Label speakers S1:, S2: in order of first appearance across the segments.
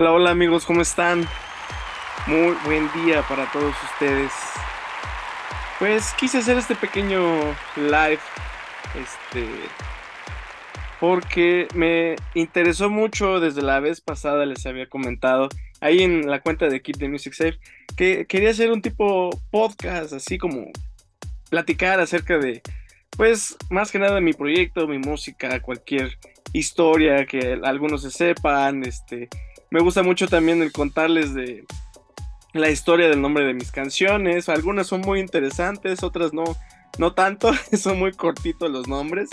S1: Hola, hola amigos, ¿cómo están? Muy buen día para todos ustedes. Pues quise hacer este pequeño live, este, porque me interesó mucho desde la vez pasada, les había comentado, ahí en la cuenta de Keep the Music Safe, que quería hacer un tipo podcast, así como platicar acerca de, pues, más que nada mi proyecto, mi música, cualquier historia que algunos se sepan, este, me gusta mucho también el contarles de la historia del nombre de mis canciones. Algunas son muy interesantes, otras no, no tanto. son muy cortitos los nombres.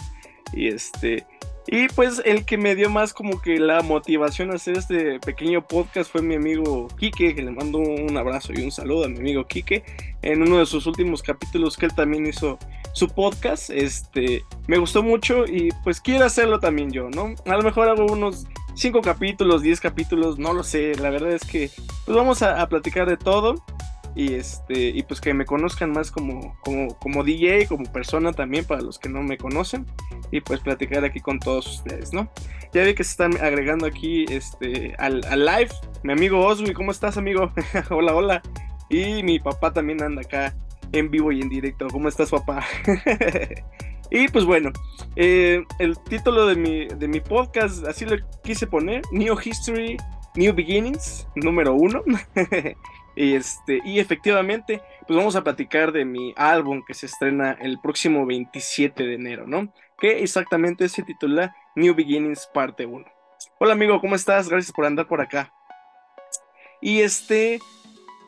S1: Y este. Y pues el que me dio más como que la motivación a hacer este pequeño podcast fue mi amigo Quique, que le mando un abrazo y un saludo a mi amigo Quique. En uno de sus últimos capítulos que él también hizo su podcast, este, me gustó mucho y pues quiero hacerlo también yo, ¿no? A lo mejor hago unos 5 capítulos, 10 capítulos, no lo sé. La verdad es que pues vamos a, platicar de todo. Y este, y pues que me conozcan más como, como, como DJ, como persona también, para los que no me conocen. Y pues platicar aquí con todos ustedes, ¿no? Ya vi que se están agregando aquí este, al, al live. Mi amigo Oswi, ¿cómo estás, amigo? hola, hola. Y mi papá también anda acá en vivo y en directo. ¿Cómo estás, papá? Y pues bueno, eh, el título de mi, de mi podcast, así lo quise poner, New History, New Beginnings, número uno. y, este, y efectivamente, pues vamos a platicar de mi álbum que se estrena el próximo 27 de enero, ¿no? Que exactamente se titula New Beginnings parte 1. Hola amigo, ¿cómo estás? Gracias por andar por acá. Y este,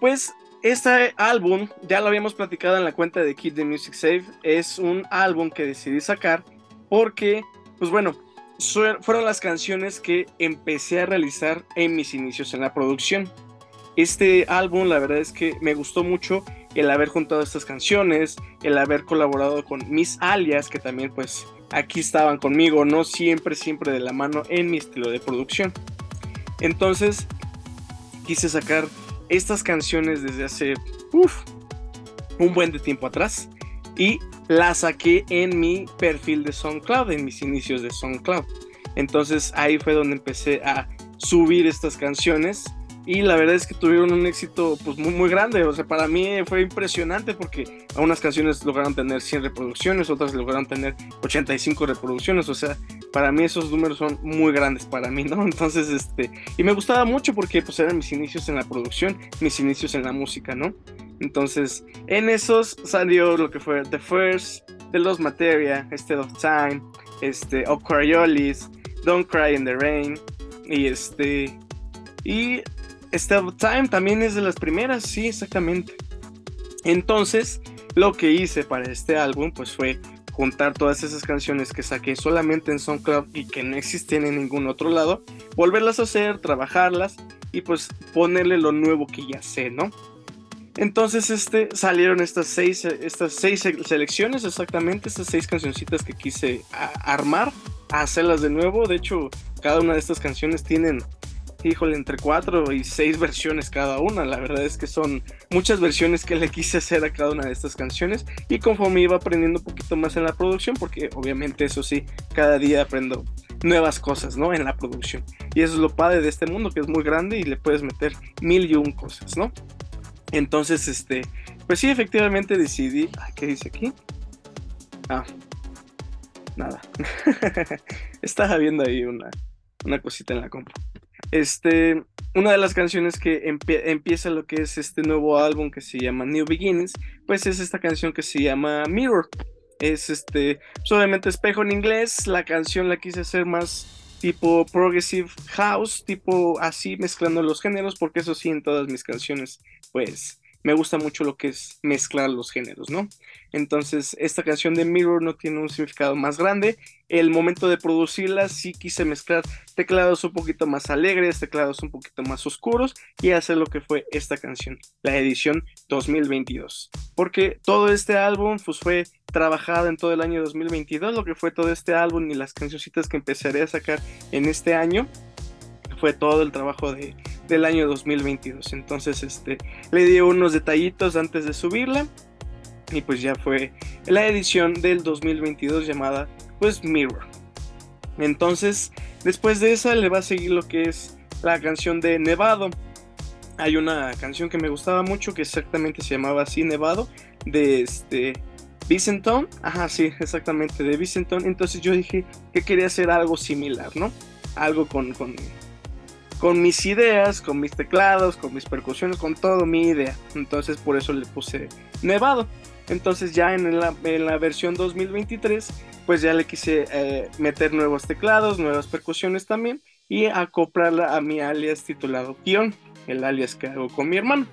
S1: pues este álbum, ya lo habíamos platicado en la cuenta de Kid the Music Save, es un álbum que decidí sacar porque, pues bueno, fueron las canciones que empecé a realizar en mis inicios en la producción. Este álbum, la verdad es que me gustó mucho el haber juntado estas canciones, el haber colaborado con mis alias, que también pues aquí estaban conmigo, no siempre, siempre de la mano en mi estilo de producción. Entonces, quise sacar estas canciones desde hace un buen de tiempo atrás y las saqué en mi perfil de SoundCloud, en mis inicios de SoundCloud. Entonces ahí fue donde empecé a subir estas canciones y la verdad es que tuvieron un éxito pues muy, muy grande, o sea, para mí fue impresionante porque algunas canciones lograron tener 100 reproducciones, otras lograron tener 85 reproducciones, o sea, para mí esos números son muy grandes para mí, ¿no? Entonces, este, y me gustaba mucho porque pues eran mis inicios en la producción, mis inicios en la música, ¿no? Entonces, en esos salió lo que fue The First, The Lost Materia, Instead of Time, este, Coriolis, Don't Cry in the Rain, y este, y Step Time también es de las primeras, sí, exactamente. Entonces, lo que hice para este álbum, pues fue juntar todas esas canciones que saqué solamente en SoundCloud y que no existían en ningún otro lado, volverlas a hacer, trabajarlas y pues ponerle lo nuevo que ya sé, ¿no? Entonces este, salieron estas seis, estas seis selecciones, exactamente, estas seis cancioncitas que quise armar, hacerlas de nuevo. De hecho, cada una de estas canciones tienen híjole, entre cuatro y seis versiones cada una. La verdad es que son muchas versiones que le quise hacer a cada una de estas canciones. Y conforme iba aprendiendo un poquito más en la producción, porque obviamente eso sí, cada día aprendo nuevas cosas, ¿no? En la producción. Y eso es lo padre de este mundo, que es muy grande y le puedes meter mil y un cosas, ¿no? Entonces, este, pues sí, efectivamente decidí. ¿Qué dice aquí? Ah, nada. Estaba viendo ahí una, una cosita en la compra. Este, una de las canciones que empieza lo que es este nuevo álbum que se llama New Beginnings, pues es esta canción que se llama Mirror. Es este, obviamente espejo en inglés. La canción la quise hacer más tipo progressive house, tipo así mezclando los géneros, porque eso sí en todas mis canciones, pues me gusta mucho lo que es mezclar los géneros, ¿no? Entonces, esta canción de Mirror no tiene un significado más grande. El momento de producirla sí quise mezclar teclados un poquito más alegres, teclados un poquito más oscuros y hacer lo que fue esta canción, la edición 2022. Porque todo este álbum pues, fue trabajado en todo el año 2022, lo que fue todo este álbum y las cancioncitas que empezaré a sacar en este año fue todo el trabajo de, del año 2022. Entonces, este, le di unos detallitos antes de subirla. Y pues ya fue la edición del 2022 llamada pues Mirror. Entonces, después de esa le va a seguir lo que es la canción de Nevado. Hay una canción que me gustaba mucho que exactamente se llamaba así, Nevado, de este Vicenton. Ajá, sí, exactamente, de Vicenton. Entonces yo dije que quería hacer algo similar, ¿no? Algo con, con, con mis ideas, con mis teclados, con mis percusiones, con todo mi idea. Entonces por eso le puse Nevado. Entonces ya en la, versión 2023, pues ya le quise eh, meter nuevos teclados, nuevas percusiones también y acoplarla a mi alias titulado Kion, el alias que hago con mi hermano.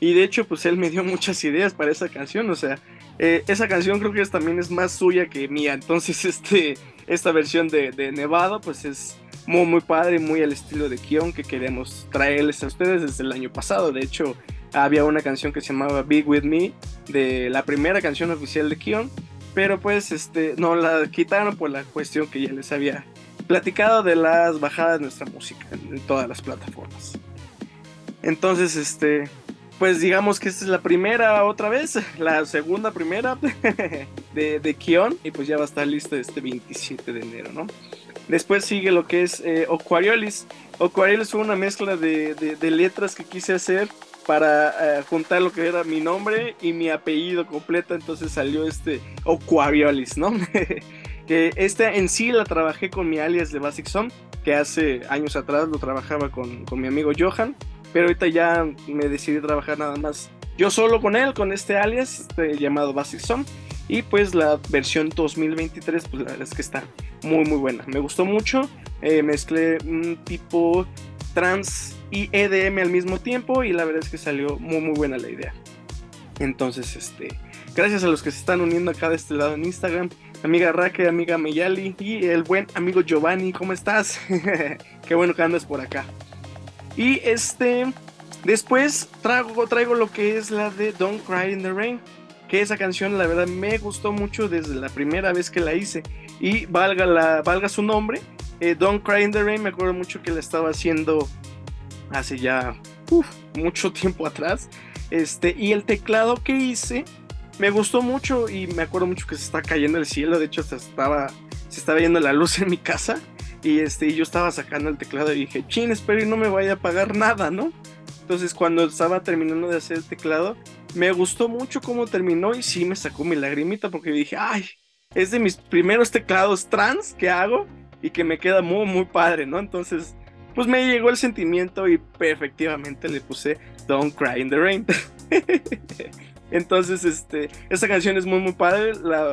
S1: Y de hecho, pues él me dio muchas ideas para esa canción, o sea, eh, esa canción creo que es, también es más suya que mía, entonces este, esta versión de Nevado, pues es muy, padre, muy al estilo de Kion que queremos traerles a ustedes desde el año pasado. De hecho, había una canción que se llamaba Big With Me, de la primera canción oficial de Kion, pero pues este, no la quitaron por la cuestión que ya les había platicado de las bajadas de nuestra música en, todas las plataformas. Entonces, este, pues digamos que esta es la primera otra vez, la segunda primera de, de Kion, y pues ya va a estar lista este 27 de enero, ¿no? Después sigue lo que es eh, Oquariolis. Oquariolis fue una mezcla de, de letras que quise hacer para eh, juntar lo que era mi nombre y mi apellido completo, entonces salió este Oquaviolis, ¿no? que esta en sí la trabajé con mi alias de Basic Song, que hace años atrás lo trabajaba con, con mi amigo Johan, pero ahorita ya me decidí trabajar nada más yo solo con él, con este alias este, llamado Basic Song. Y pues la versión 2023, pues la verdad es que está muy muy buena. Me gustó mucho. Eh, mezclé un tipo trans y EDM al mismo tiempo y la verdad es que salió muy muy buena la idea. Entonces, este, gracias a los que se están uniendo acá de este lado en Instagram, amiga Raque, amiga Meyali y el buen amigo Giovanni, ¿cómo estás? Qué bueno que andas por acá. Y este, después traigo, traigo lo que es la de Don't Cry in the Rain, que esa canción la verdad me gustó mucho desde la primera vez que la hice y valga, la, valga su nombre, eh, Don't Cry in the Rain, me acuerdo mucho que la estaba haciendo hace ya mucho tiempo atrás. Este, y el teclado que hice me gustó mucho y me acuerdo mucho que se está cayendo el cielo. De hecho, se estaba, se estaba yendo la luz en mi casa. Y, este, y yo estaba sacando el teclado y dije, chin, espero y no me vaya a pagar nada, ¿no? Entonces, cuando estaba terminando de hacer el teclado, me gustó mucho cómo terminó y sí me sacó mi lagrimita porque dije, ay, es de mis primeros teclados trans que hago y que me queda muy, muy padre, ¿no? Entonces, pues me llegó el sentimiento y efectivamente le puse Don't Cry in the Rain. Entonces, este, esta canción es muy, muy padre.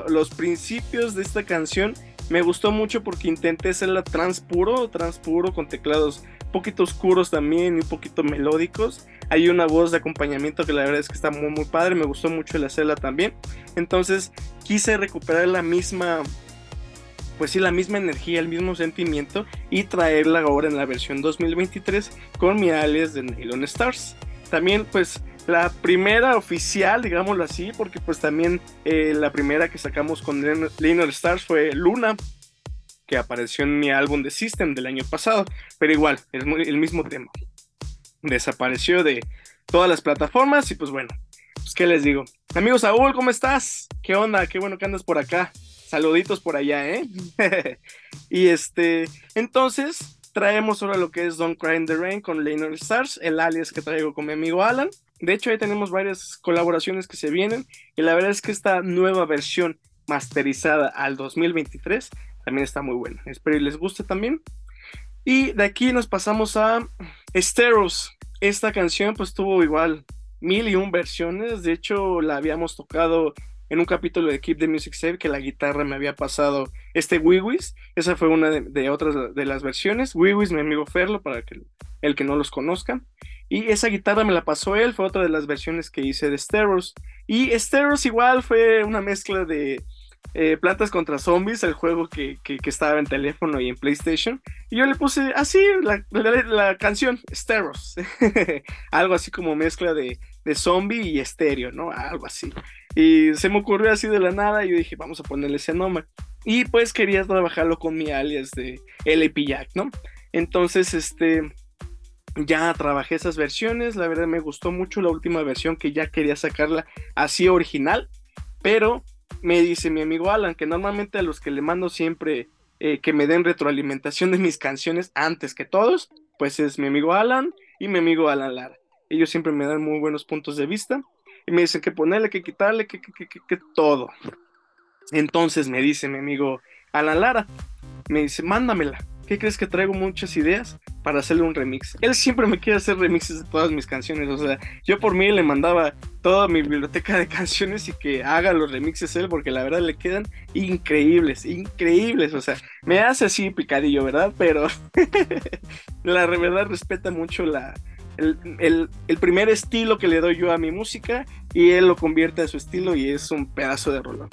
S1: los principios de esta canción me gustó mucho porque intenté hacerla trans puro, trans puro, con teclados poquito oscuros también y un poquito melódicos. Hay una voz de acompañamiento que la verdad es que está muy, muy padre. Me gustó mucho el hacerla también. Entonces, quise recuperar la misma pues sí, la misma energía, el mismo sentimiento y traerla ahora en la versión 2023 con mi alias de Nylon Stars. También pues la primera oficial, digámoslo así, porque pues también eh, la primera que sacamos con Nylon Stars fue Luna, que apareció en mi álbum de System del año pasado, pero igual, es el mismo tema. Desapareció de todas las plataformas y pues bueno, pues qué les digo. Amigos Saúl, ¿cómo estás? ¿Qué onda? Qué bueno que andas por acá. Saluditos por allá, ¿eh? y este, entonces traemos ahora lo que es Don't Cry in the Rain con Leonard Stars, el alias que traigo con mi amigo Alan. De hecho, ahí tenemos varias colaboraciones que se vienen y la verdad es que esta nueva versión masterizada al 2023 también está muy buena. Espero que les guste también. Y de aquí nos pasamos a Esteros. Esta canción pues tuvo igual mil y un versiones. De hecho, la habíamos tocado en un capítulo de Keep the Music Safe que la guitarra me había pasado este Wiwis. Esa fue una de, otras de las versiones. Wiwis, mi amigo Ferlo, para que el que no los conozca. Y esa guitarra me la pasó él, fue otra de las versiones que hice de Steros. Y Steros igual fue una mezcla de eh, Plantas contra Zombies, el juego que, estaba en teléfono y en PlayStation. Y yo le puse así la, canción, Steros. Algo así como mezcla de, de zombie y estéreo, ¿no? Algo así. Y se me ocurrió así de la nada y yo dije, vamos a ponerle ese nombre. Y pues quería trabajarlo con mi alias de LP Jack, ¿no? Entonces, este, ya trabajé esas versiones, la verdad me gustó mucho la última versión que ya quería sacarla así original, pero me dice mi amigo Alan que normalmente a los que le mando siempre eh, que me den retroalimentación de mis canciones antes que todos, pues es mi amigo Alan y mi amigo Alan Lara. Ellos siempre me dan muy buenos puntos de vista y me dicen que ponerle, que quitarle, que, que, que, que todo. Entonces me dice mi amigo Alan Lara, me dice, mándamela. ¿Qué crees que traigo muchas ideas para hacerle un remix? Él siempre me quiere hacer remixes de todas mis canciones. O sea, yo por mí le mandaba toda mi biblioteca de canciones y que haga los remixes él, porque la verdad le quedan increíbles, increíbles. O sea, me hace así picadillo, ¿verdad? Pero la verdad respeta mucho la, el, primer estilo que le doy yo a mi música y él lo convierte a su estilo y es un pedazo de rolón.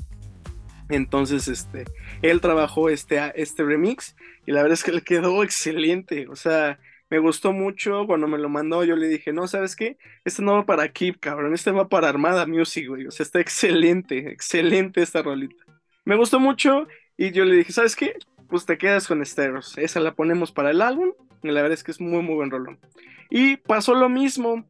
S1: Entonces, este, él trabajó este, este remix y la verdad es que le quedó excelente. O sea, me gustó mucho. Cuando me lo mandó, yo le dije, no, ¿sabes qué? Este no va para Keep, cabrón. Este va para Armada Music, güey. O sea, está excelente, excelente esta rolita. Me gustó mucho y yo le dije, ¿sabes qué? Pues te quedas con Steros. Esa la ponemos para el álbum y la verdad es que es muy, muy buen rolón. Y pasó lo mismo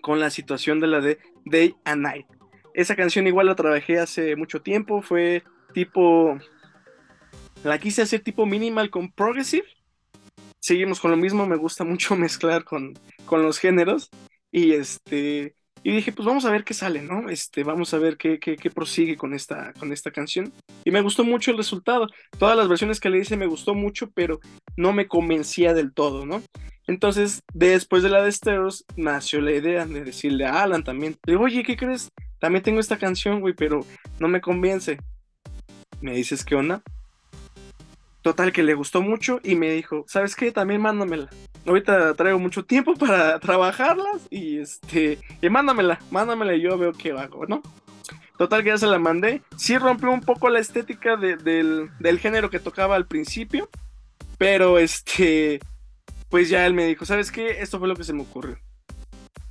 S1: con la situación de la de Day and Night. Esa canción igual la trabajé hace mucho tiempo, fue tipo... La quise hacer tipo minimal con progressive. Seguimos con lo mismo, me gusta mucho mezclar con, con los géneros. Y este... Y dije, pues vamos a ver qué sale, ¿no? Este, vamos a ver qué, qué, prosigue con esta, con esta canción. Y me gustó mucho el resultado. Todas las versiones que le hice me gustó mucho, pero no me convencía del todo, ¿no? Entonces, después de la de Steros, nació la idea de decirle a Alan también. Le digo, oye, ¿qué crees? También tengo esta canción, güey, pero no me convence. Me dices, ¿qué onda? Total, que le gustó mucho y me dijo, ¿sabes qué? También mándamela. Ahorita traigo mucho tiempo para trabajarlas y este, y mándamela, mándamela y yo veo qué hago, ¿no? Total, que ya se la mandé. Sí rompió un poco la estética del, del género que tocaba al principio, pero este, pues ya él me dijo, ¿sabes qué? Esto fue lo que se me ocurrió.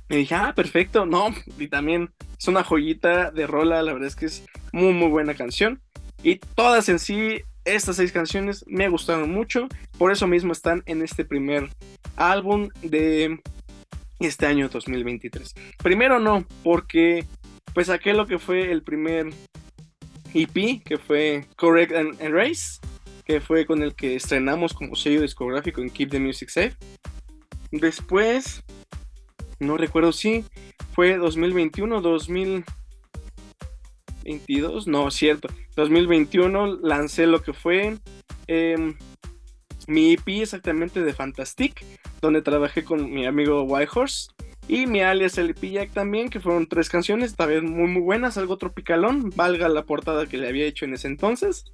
S1: Me dije, ah, perfecto, no, y también es una joyita de rola, la verdad es que es muy, muy buena canción. Y todas en sí, estas seis canciones me gustaron mucho, por eso mismo están en este primer álbum de este año 2023. Primero no, porque pues saqué lo que fue el primer EP, que fue Correct and Erase, que fue con el que estrenamos como sello discográfico en Keep the Music Safe. Después no recuerdo si fue 2021, 2022, no, cierto, 2021 lancé lo que fue em, mi EP exactamente de Fantastic, donde trabajé con mi amigo Whitehorse y mi alias el Jack también, que fueron tres canciones, vez muy muy buenas, algo tropicalón, valga la portada que le había hecho en ese entonces.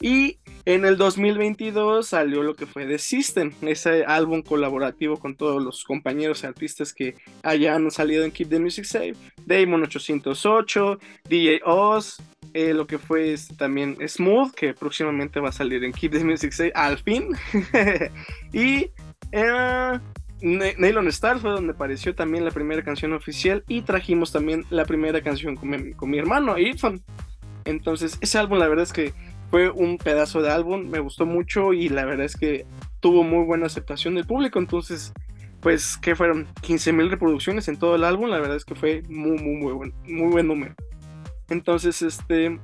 S1: Y en el 2022 salió lo que fue The System, ese álbum colaborativo con todos los compañeros artistas que hayan salido en Keep the Music Safe. Damon 808, DJ Oz, eh, lo que fue este, también Smooth, que próximamente va a salir en Keep the Music Safe al fin. y eh, Nylon Star fue donde apareció también la primera canción oficial y trajimos también la primera canción con mi, con mi hermano, Irfan. Entonces, ese álbum la verdad es que fue un pedazo de álbum, me gustó mucho y la verdad es que tuvo muy buena aceptación del público, entonces pues que fueron 15 mil reproducciones en todo el álbum, la verdad es que fue muy muy muy buen, muy buen número. Entonces este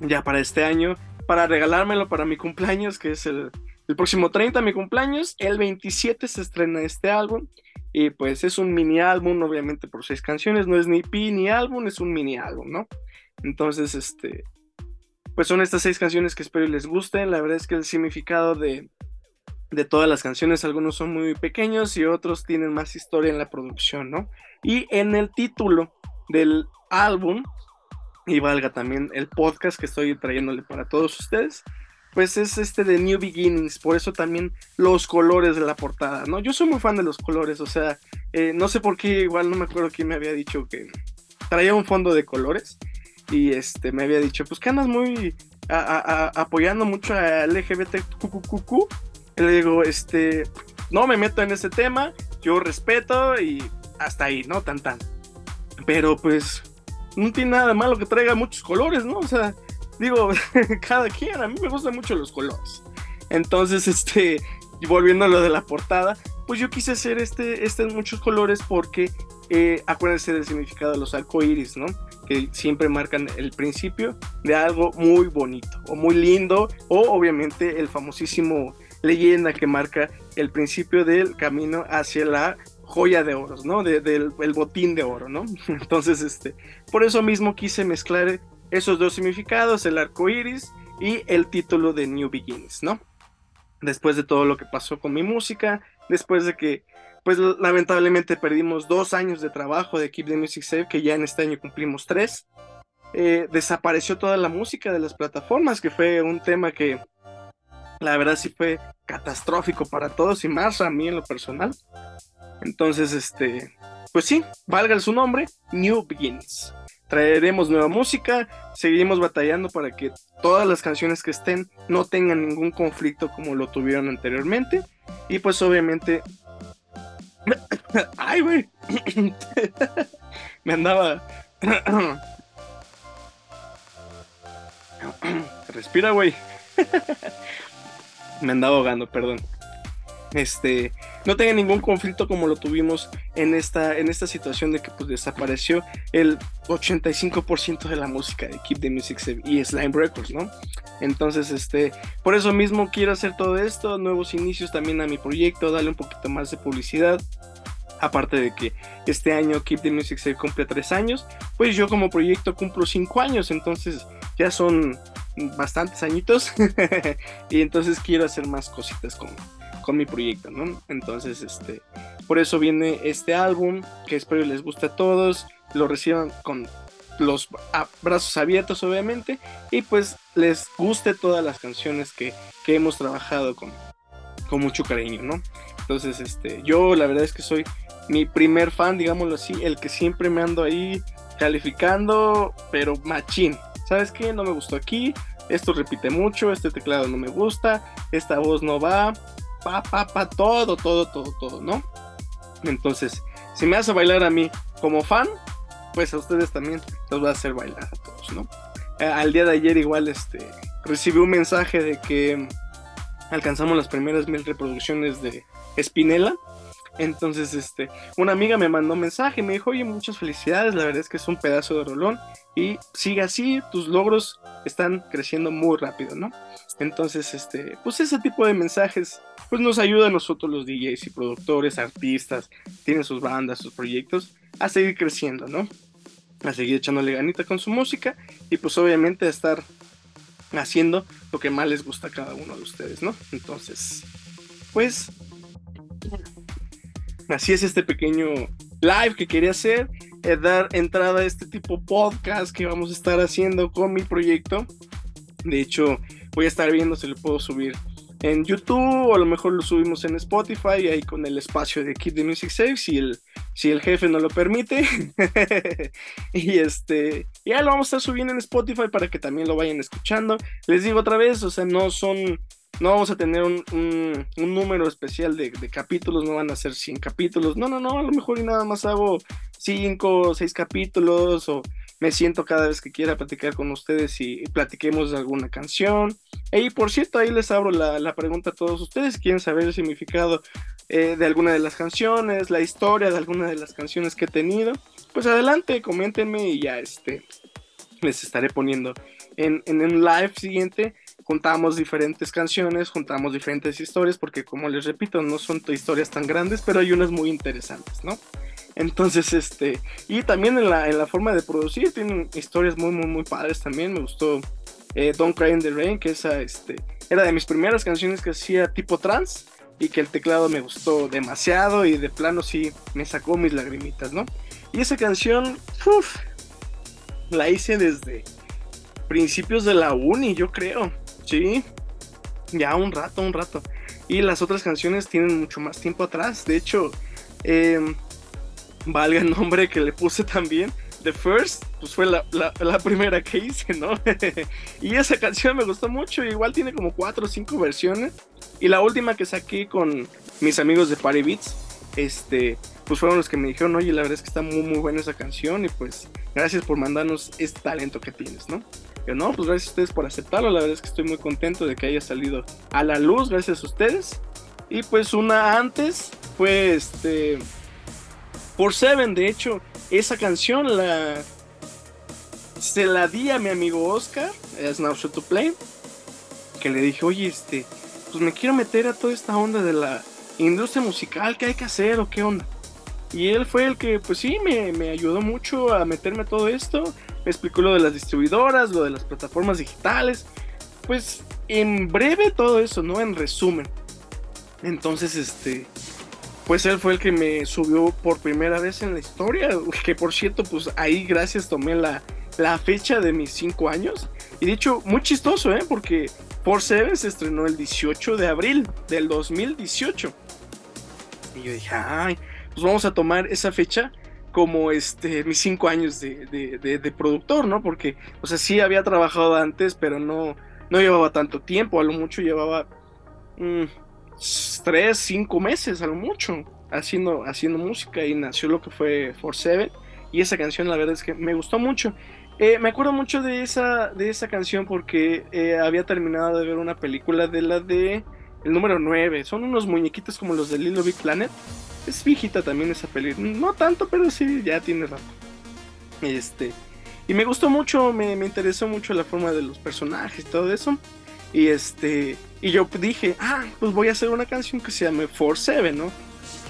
S1: ya para este año, para regalármelo para mi cumpleaños, que es el, el próximo 30 mi cumpleaños, el 27 se estrena este álbum y pues es un mini álbum, obviamente por seis canciones, no es ni pi ni álbum, es un mini álbum, ¿no? Entonces, este, pues son estas seis canciones que espero les gusten. La verdad es que el significado de, de todas las canciones, algunos son muy pequeños y otros tienen más historia en la producción, ¿no? Y en el título del álbum, y valga también el podcast que estoy trayéndole para todos ustedes, pues es este de New Beginnings, por eso también los colores de la portada, ¿no? Yo soy muy fan de los colores, o sea, eh, no sé por qué, igual no me acuerdo quién me había dicho que traía un fondo de colores, y este me había dicho, pues que andas muy apoyando mucho a LGBTQQQ. Y le digo, este, no me meto en ese tema, yo respeto y hasta ahí, ¿no? Tan tan. Pero pues no tiene nada malo que traiga muchos colores, ¿no? O sea, digo, cada quien, a mí me gustan mucho los colores. Entonces, este, volviendo a lo de la portada, pues yo quise hacer este, este en muchos colores porque eh, acuérdense del significado de los arcoíris, ¿no? Que siempre marcan el principio de algo muy bonito o muy lindo, o obviamente el famosísimo leyenda que marca el principio del camino hacia la joya de oros, ¿no? del botín de oro, ¿no? Entonces, este, por eso mismo quise mezclar esos dos significados, el arco iris y el título de New Beginnings, ¿no? Después de todo lo que pasó con mi música, después de que, pues lamentablemente perdimos dos años de trabajo de Keep the Music Safe, que ya en este año cumplimos tres, eh, desapareció toda la música de las plataformas, que fue un tema que la verdad sí fue catastrófico para todos y más a mí en lo personal. Entonces, este, pues sí, valga su nombre, New Beginnings. Traeremos nueva música, seguiremos batallando para que todas las canciones que estén no tengan ningún conflicto como lo tuvieron anteriormente. Y pues obviamente... Ay, güey. Me andaba... Respira, güey. Me andaba ahogando, perdón. Este, no tenga ningún conflicto como lo tuvimos en esta, en esta situación de que pues desapareció el 85% de la música de Keep the Music Safe y Slime Records, ¿no? Entonces, este, por eso mismo quiero hacer todo esto, nuevos inicios también a mi proyecto, darle un poquito más de publicidad. Aparte de que este año Keep the Music Safe cumple tres años, pues yo como proyecto cumplo cinco años, entonces ya son bastantes añitos y entonces quiero hacer más cositas con, con mi proyecto, ¿no? Entonces, este, por eso viene este álbum que espero les guste a todos, lo reciban con los brazos abiertos obviamente y pues les guste todas las canciones que, que hemos trabajado con, con mucho cariño, ¿no? Entonces, este, yo la verdad es que soy mi primer fan, digámoslo así, el que siempre me ando ahí calificando, pero machín. ¿Sabes qué? No me gustó aquí, esto repite mucho, este teclado no me gusta, esta voz no va, pa, pa, pa, todo, todo, todo, todo, ¿no? Entonces, si me hace bailar a mí como fan, pues a ustedes también los va a hacer bailar a todos, ¿no? Eh, al día de ayer igual este, recibí un mensaje de que alcanzamos las primeras mil reproducciones de Spinella. Entonces, este, una amiga me mandó un mensaje, me dijo, oye, muchas felicidades, la verdad es que es un pedazo de rolón y sigue así, tus logros están creciendo muy rápido, ¿no? Entonces, este, pues ese tipo de mensajes pues nos ayuda a nosotros los DJs y productores, artistas, tienen sus bandas, sus proyectos, a seguir creciendo, ¿no? A seguir echándole ganita con su música y pues obviamente a estar haciendo lo que más les gusta a cada uno de ustedes, ¿no? Entonces, pues así es este pequeño live que quería hacer, eh, dar entrada a este tipo podcast que vamos a estar haciendo con mi proyecto. De hecho, voy a estar viendo si lo puedo subir en YouTube o a lo mejor lo subimos en Spotify ahí con el espacio de Keep the Music Safe si el, si el jefe no lo permite. Y este ya lo vamos a estar subiendo en Spotify para que también lo vayan escuchando. Les digo otra vez o sea no son no vamos a tener un, un, número especial de, de, capítulos, no van a ser 100 capítulos, no, no, no, a lo mejor y nada más hago 5 o 6 capítulos o me siento cada vez que quiera platicar con ustedes y, platiquemos de alguna canción. Y por cierto, ahí les abro la, pregunta a todos ustedes. ¿Quieren saber el significado eh, de alguna de las canciones, la historia de alguna de las canciones que he tenido? Pues adelante, coméntenme y ya este, les estaré poniendo en, en un live siguiente. Juntamos diferentes canciones, juntamos diferentes historias, porque como les repito, no son historias tan grandes, pero hay unas muy interesantes, ¿no? Entonces, este, y también en la, en la forma de producir, tienen historias muy, muy, muy padres también. Me gustó eh, Don't Cry in the Rain, que esa, este, era de mis primeras canciones que hacía tipo trans y que el teclado me gustó demasiado y de plano sí me sacó mis lagrimitas, ¿no? Y esa canción, uff, la hice desde principios de la uni, yo creo, sí, ya un rato, un rato. Y las otras canciones tienen mucho más tiempo atrás, de hecho, eh, valga el nombre que le puse también, The First, pues fue la, primera que hice, ¿no? y esa canción me gustó mucho, igual tiene como cuatro o cinco versiones. Y la última que saqué con mis amigos de Party Beats, este, pues fueron los que me dijeron, oye, la verdad es que está muy, muy buena esa canción y pues gracias por mandarnos este talento que tienes, ¿no? Yo no, pues gracias a ustedes por aceptarlo, la verdad es que estoy muy contento de que haya salido a la luz, gracias a ustedes. Y pues una antes fue este por Seven, de hecho, esa canción la se la di a mi amigo Oscar, es to Play, que le dije, oye, este, pues me quiero meter a toda esta onda de la, industria musical, ¿qué hay que hacer o qué onda? Y él fue el que, pues sí, me, me ayudó mucho a meterme a todo esto. Me explicó lo de las distribuidoras, lo de las plataformas digitales. Pues en breve todo eso, ¿no? En resumen. Entonces, este, pues él fue el que me subió por primera vez en la historia. Que por cierto, pues ahí gracias tomé la, la fecha de mis 5 años. Y dicho, muy chistoso, ¿eh? Porque por Seven se estrenó el 18 de abril del 2018. Y yo dije, ay, pues vamos a tomar esa fecha como este, mis 5 años de, de, productor, ¿no? Porque, o sea, sí había trabajado antes, pero no, no llevaba tanto tiempo. A lo mucho llevaba 3, mm, 5 meses, a lo mucho, haciendo, haciendo música. Y nació lo que fue For Seven. Y esa canción, la verdad es que me gustó mucho. Eh, me acuerdo mucho de esa, de esa canción porque eh, había terminado de ver una película de la de el número 9. Son unos muñequitos como los de Little Big Planet. Es viejita también esa película. No tanto, pero sí, ya tiene rato. Este. Y me gustó mucho, me, me, interesó mucho la forma de los personajes y todo eso. Y este. Y yo dije, ah, pues voy a hacer una canción que se llame For Seven, ¿no?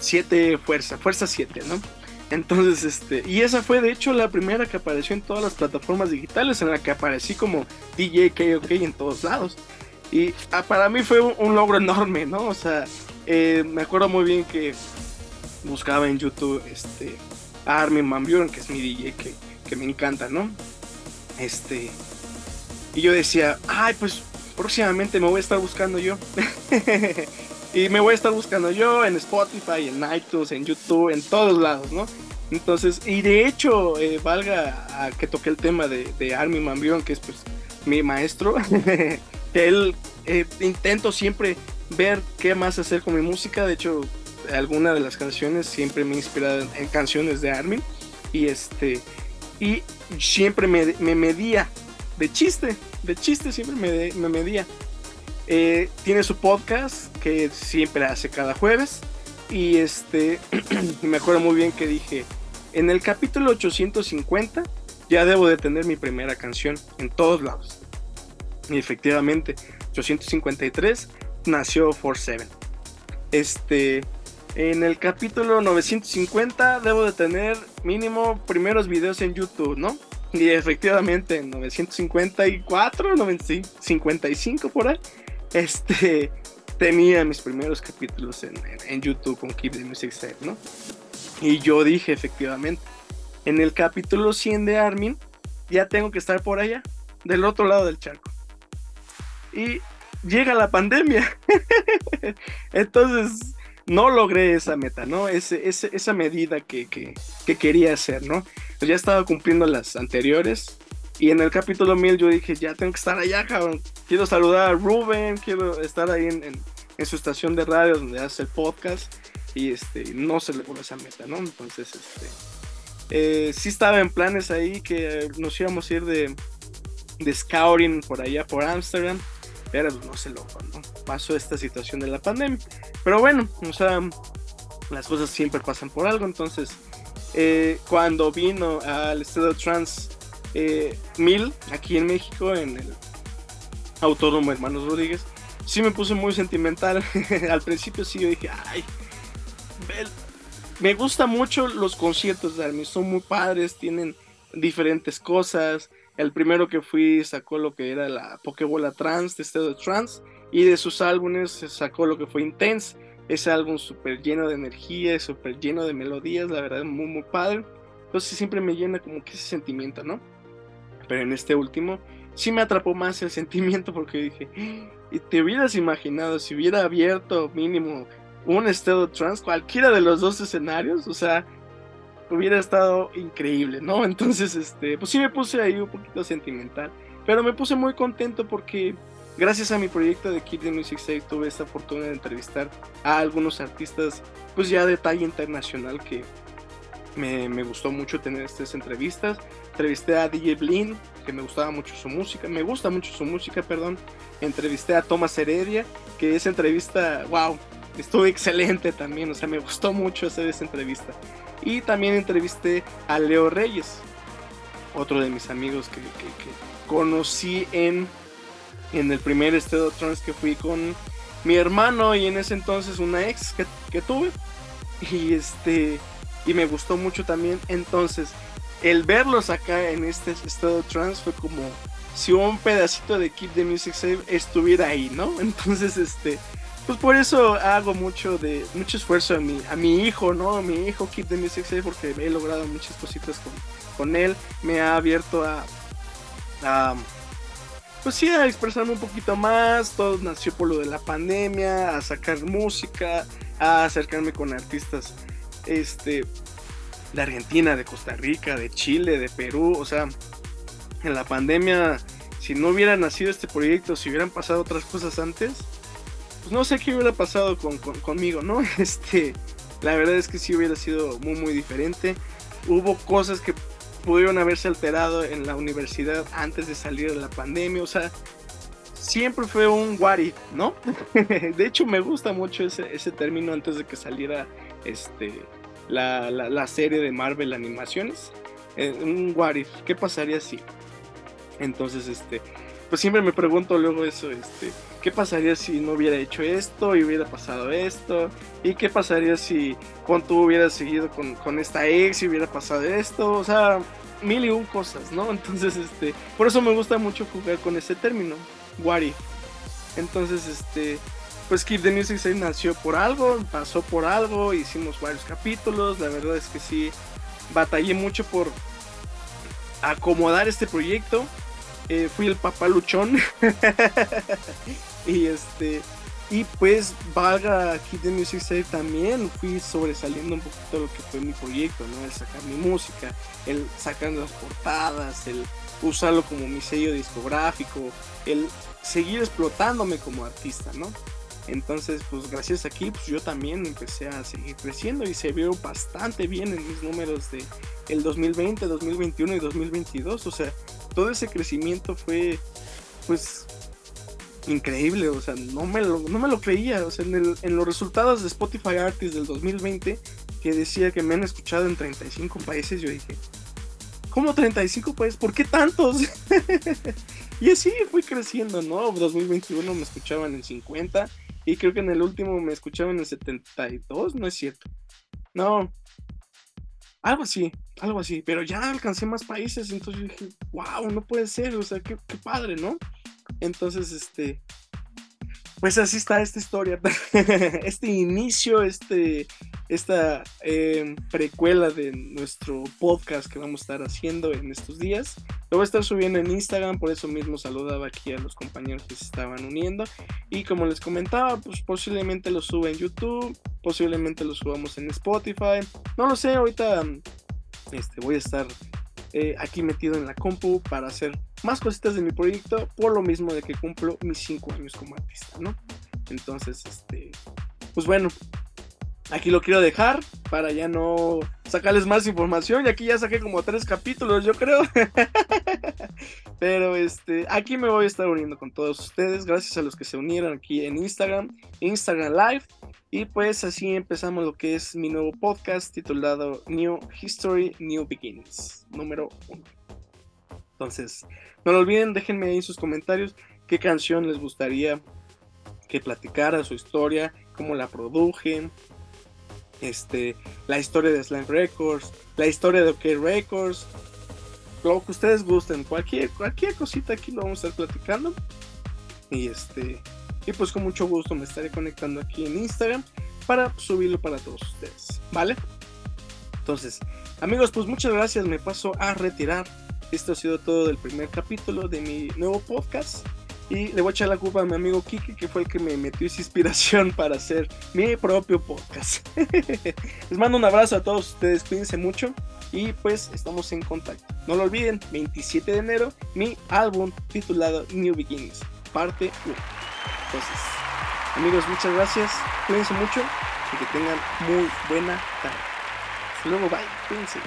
S1: Siete fuerza, fuerza 7, ¿no? Entonces, este, y esa fue de hecho la primera que apareció en todas las plataformas digitales, en la que aparecí como DJ KOK en todos lados. Y ah, para mí fue un, logro enorme, ¿no? O sea, eh, me acuerdo muy bien que buscaba en YouTube este, Armin Van Buren, que es mi DJ que, que me encanta, ¿no? Este, y yo decía, ay, pues próximamente me voy a estar buscando yo. Y me voy a estar buscando yo en Spotify, en iTunes, en YouTube, en todos lados, ¿no? Entonces, y de hecho, eh, valga a que toque el tema de, de Armin Mambión, que es pues mi maestro, él eh, intento siempre ver qué más hacer con mi música. De hecho, alguna de las canciones siempre me he inspirado en, canciones de Armin. Y este, y siempre me, me medía de chiste, de chiste siempre me, me medía eh, tiene su podcast que siempre hace cada jueves. Y este, me acuerdo muy bien que dije, en el capítulo 850 ya debo de tener mi primera canción en todos lados. Y efectivamente, 853 nació For Seven. Este, en el capítulo 950 debo de tener mínimo primeros videos en YouTube, ¿no? Y efectivamente en 954, 955 por ahí, este, tenía mis primeros capítulos en, YouTube con Keep the Music Safe, ¿no? Y yo dije, efectivamente, en el capítulo 100 de Armin, ya tengo que estar por allá, del otro lado del charco. Y llega la pandemia. Entonces, no logré esa meta, ¿no? Ese, esa medida que, que, que, quería hacer, ¿no? Pues ya estaba cumpliendo las anteriores y en el capítulo 1000 yo dije, ya tengo que estar allá, cabrón. Quiero saludar a Ruben, quiero estar ahí en, su estación de radio donde hace el podcast. Y este, no se le pone esa meta, ¿no? Entonces, este, eh, sí estaba en planes ahí que nos íbamos a ir de, de scouting por allá, por Amsterdam. Pero pues, no se logró, ¿no? Pasó esta situación de la pandemia. Pero bueno, o sea, las cosas siempre pasan por algo. Entonces, eh, cuando vino al estado trans eh, mil aquí en México, en el Autónomo Hermanos Rodríguez, sí me puse muy sentimental. Al principio sí yo dije, ay, me gusta mucho los conciertos de Armin, son muy padres, tienen diferentes cosas. El primero que fui sacó lo que era la Pokébola Trans, de Estado Trans, y de sus álbumes sacó lo que fue Intense, ese álbum súper lleno de energía, súper lleno de melodías, la verdad, muy, muy padre. Entonces siempre me llena como que ese sentimiento, ¿no? Pero en este último sí me atrapó más el sentimiento porque dije, y te hubieras imaginado si hubiera abierto mínimo un estado trans, cualquiera de los dos escenarios, o sea, hubiera estado increíble, ¿no? Entonces, este, pues sí me puse ahí un poquito sentimental, pero me puse muy contento porque gracias a mi proyecto de Kid the Music Safe tuve esta fortuna de entrevistar a algunos artistas, pues ya de talla internacional que me, gustó mucho tener estas entrevistas. Entrevisté a DJ Blin, que me gustaba mucho su música, me gusta mucho su música, perdón. Entrevisté a Thomas Heredia, que esa entrevista, wow, estuvo excelente también, o sea, me gustó mucho hacer esa entrevista. Y también entrevisté a Leo Reyes, otro de mis amigos que, conocí en, en el primer Estado Trans que fui con mi hermano y en ese entonces una ex que, que tuve. Y este, y me gustó mucho también. Entonces, el verlos acá en este estado trans fue como si un pedacito de Keep the Music Safe estuviera ahí, ¿no? Entonces, este, pues por eso hago mucho de mucho esfuerzo a mi, a mi hijo, ¿no? A mi hijo Keep the Music Safe porque he logrado muchas cositas con, con él. Me ha abierto a, pues sí, a expresarme un poquito más. Todo nació por lo de la pandemia, a sacar música, a acercarme con artistas, este, de Argentina, de Costa Rica, de Chile, de Perú, o sea, en la pandemia, si no hubiera nacido este proyecto, si hubieran pasado otras cosas antes, pues no sé qué hubiera pasado con, conmigo, ¿no? Este, la verdad es que sí hubiera sido muy, muy diferente. Hubo cosas que pudieron haberse alterado en la universidad antes de salir de la pandemia, o sea, siempre fue un what ¿no? de hecho, me gusta mucho ese, ese término antes de que saliera este, la, la, serie de Marvel Animaciones. Eh, un what ¿qué pasaría si? Entonces, este, pues siempre me pregunto luego eso, este, ¿qué pasaría si no hubiera hecho esto y hubiera pasado esto? ¿Y qué pasaría si con tú hubieras seguido con, con esta ex y hubiera pasado esto? O sea, mil y un cosas, ¿no? Entonces, este, por eso me gusta mucho jugar con ese término, what if. Entonces, este, pues Keep the Music Safe nació por algo, pasó por algo, hicimos varios capítulos, la verdad es que sí, batallé mucho por acomodar este proyecto, eh, fui el papá luchón y este y pues valga Keep the Music Safe también fui sobresaliendo un poquito lo que fue mi proyecto, ¿no? El sacar mi música, el sacar las portadas, el usarlo como mi sello discográfico, el seguir explotándome como artista, ¿no? Entonces, pues gracias aquí, pues yo también empecé a seguir creciendo y se vio bastante bien en mis números de el 2020, 2021 y 2022. O sea, todo ese crecimiento fue, pues, increíble. O sea, no me lo, no me lo creía. O sea, en, en los resultados de Spotify Artist del 2020, que decía que me han escuchado en 35 países, yo dije, ¿cómo 35 países? ¿Por qué tantos? y así fui creciendo, ¿no? 2021 me escuchaban en 50 y creo que en el último me escuchaban en el 72, no es cierto. No. Algo así, algo así. Pero ya alcancé más países, entonces yo dije, wow, no puede ser, o sea, qué, padre, ¿no? Entonces, este, pues así está esta historia, este inicio, este, esta em, precuela de nuestro podcast que vamos a estar haciendo en estos días. Lo voy a estar subiendo en Instagram, por eso mismo saludaba aquí a los compañeros que se estaban uniendo. Y como les comentaba, pues posiblemente lo suba en YouTube, posiblemente lo subamos en Spotify. No lo sé, ahorita este, voy a estar eh, aquí metido en la compu para hacer más cositas de mi proyecto, por lo mismo de que cumplo mis 5 años como artista, ¿no? Entonces, este, pues bueno, aquí lo quiero dejar para ya no sacarles más información. Y aquí ya saqué como tres capítulos, yo creo. Pero este, aquí me voy a estar uniendo con todos ustedes. Gracias a los que se unieron aquí en Instagram, Instagram Live. Y pues así empezamos lo que es mi nuevo podcast titulado New History, New Beginnings, número uno. Entonces, no lo olviden, déjenme ahí sus comentarios qué canción les gustaría que platicara su historia, cómo la produje, este, la historia de Slime Records, la historia de OK Records, lo que ustedes gusten, cualquier, cualquier cosita aquí lo vamos a estar platicando. Y este, y pues con mucho gusto me estaré conectando aquí en Instagram para subirlo para todos ustedes, ¿vale? Entonces, amigos, pues muchas gracias, me paso a retirar. Esto ha sido todo del primer capítulo de mi nuevo podcast. Y le voy a echar la culpa a mi amigo Kiki, que fue el que me metió esa inspiración para hacer mi propio podcast. Les mando un abrazo a todos ustedes, cuídense mucho y pues estamos en contacto. No lo olviden, 27 de enero, mi álbum titulado New Beginnings, parte 1. Entonces, amigos, muchas gracias. Cuídense mucho y que tengan muy buena tarde. Hasta luego, bye. Cuídense.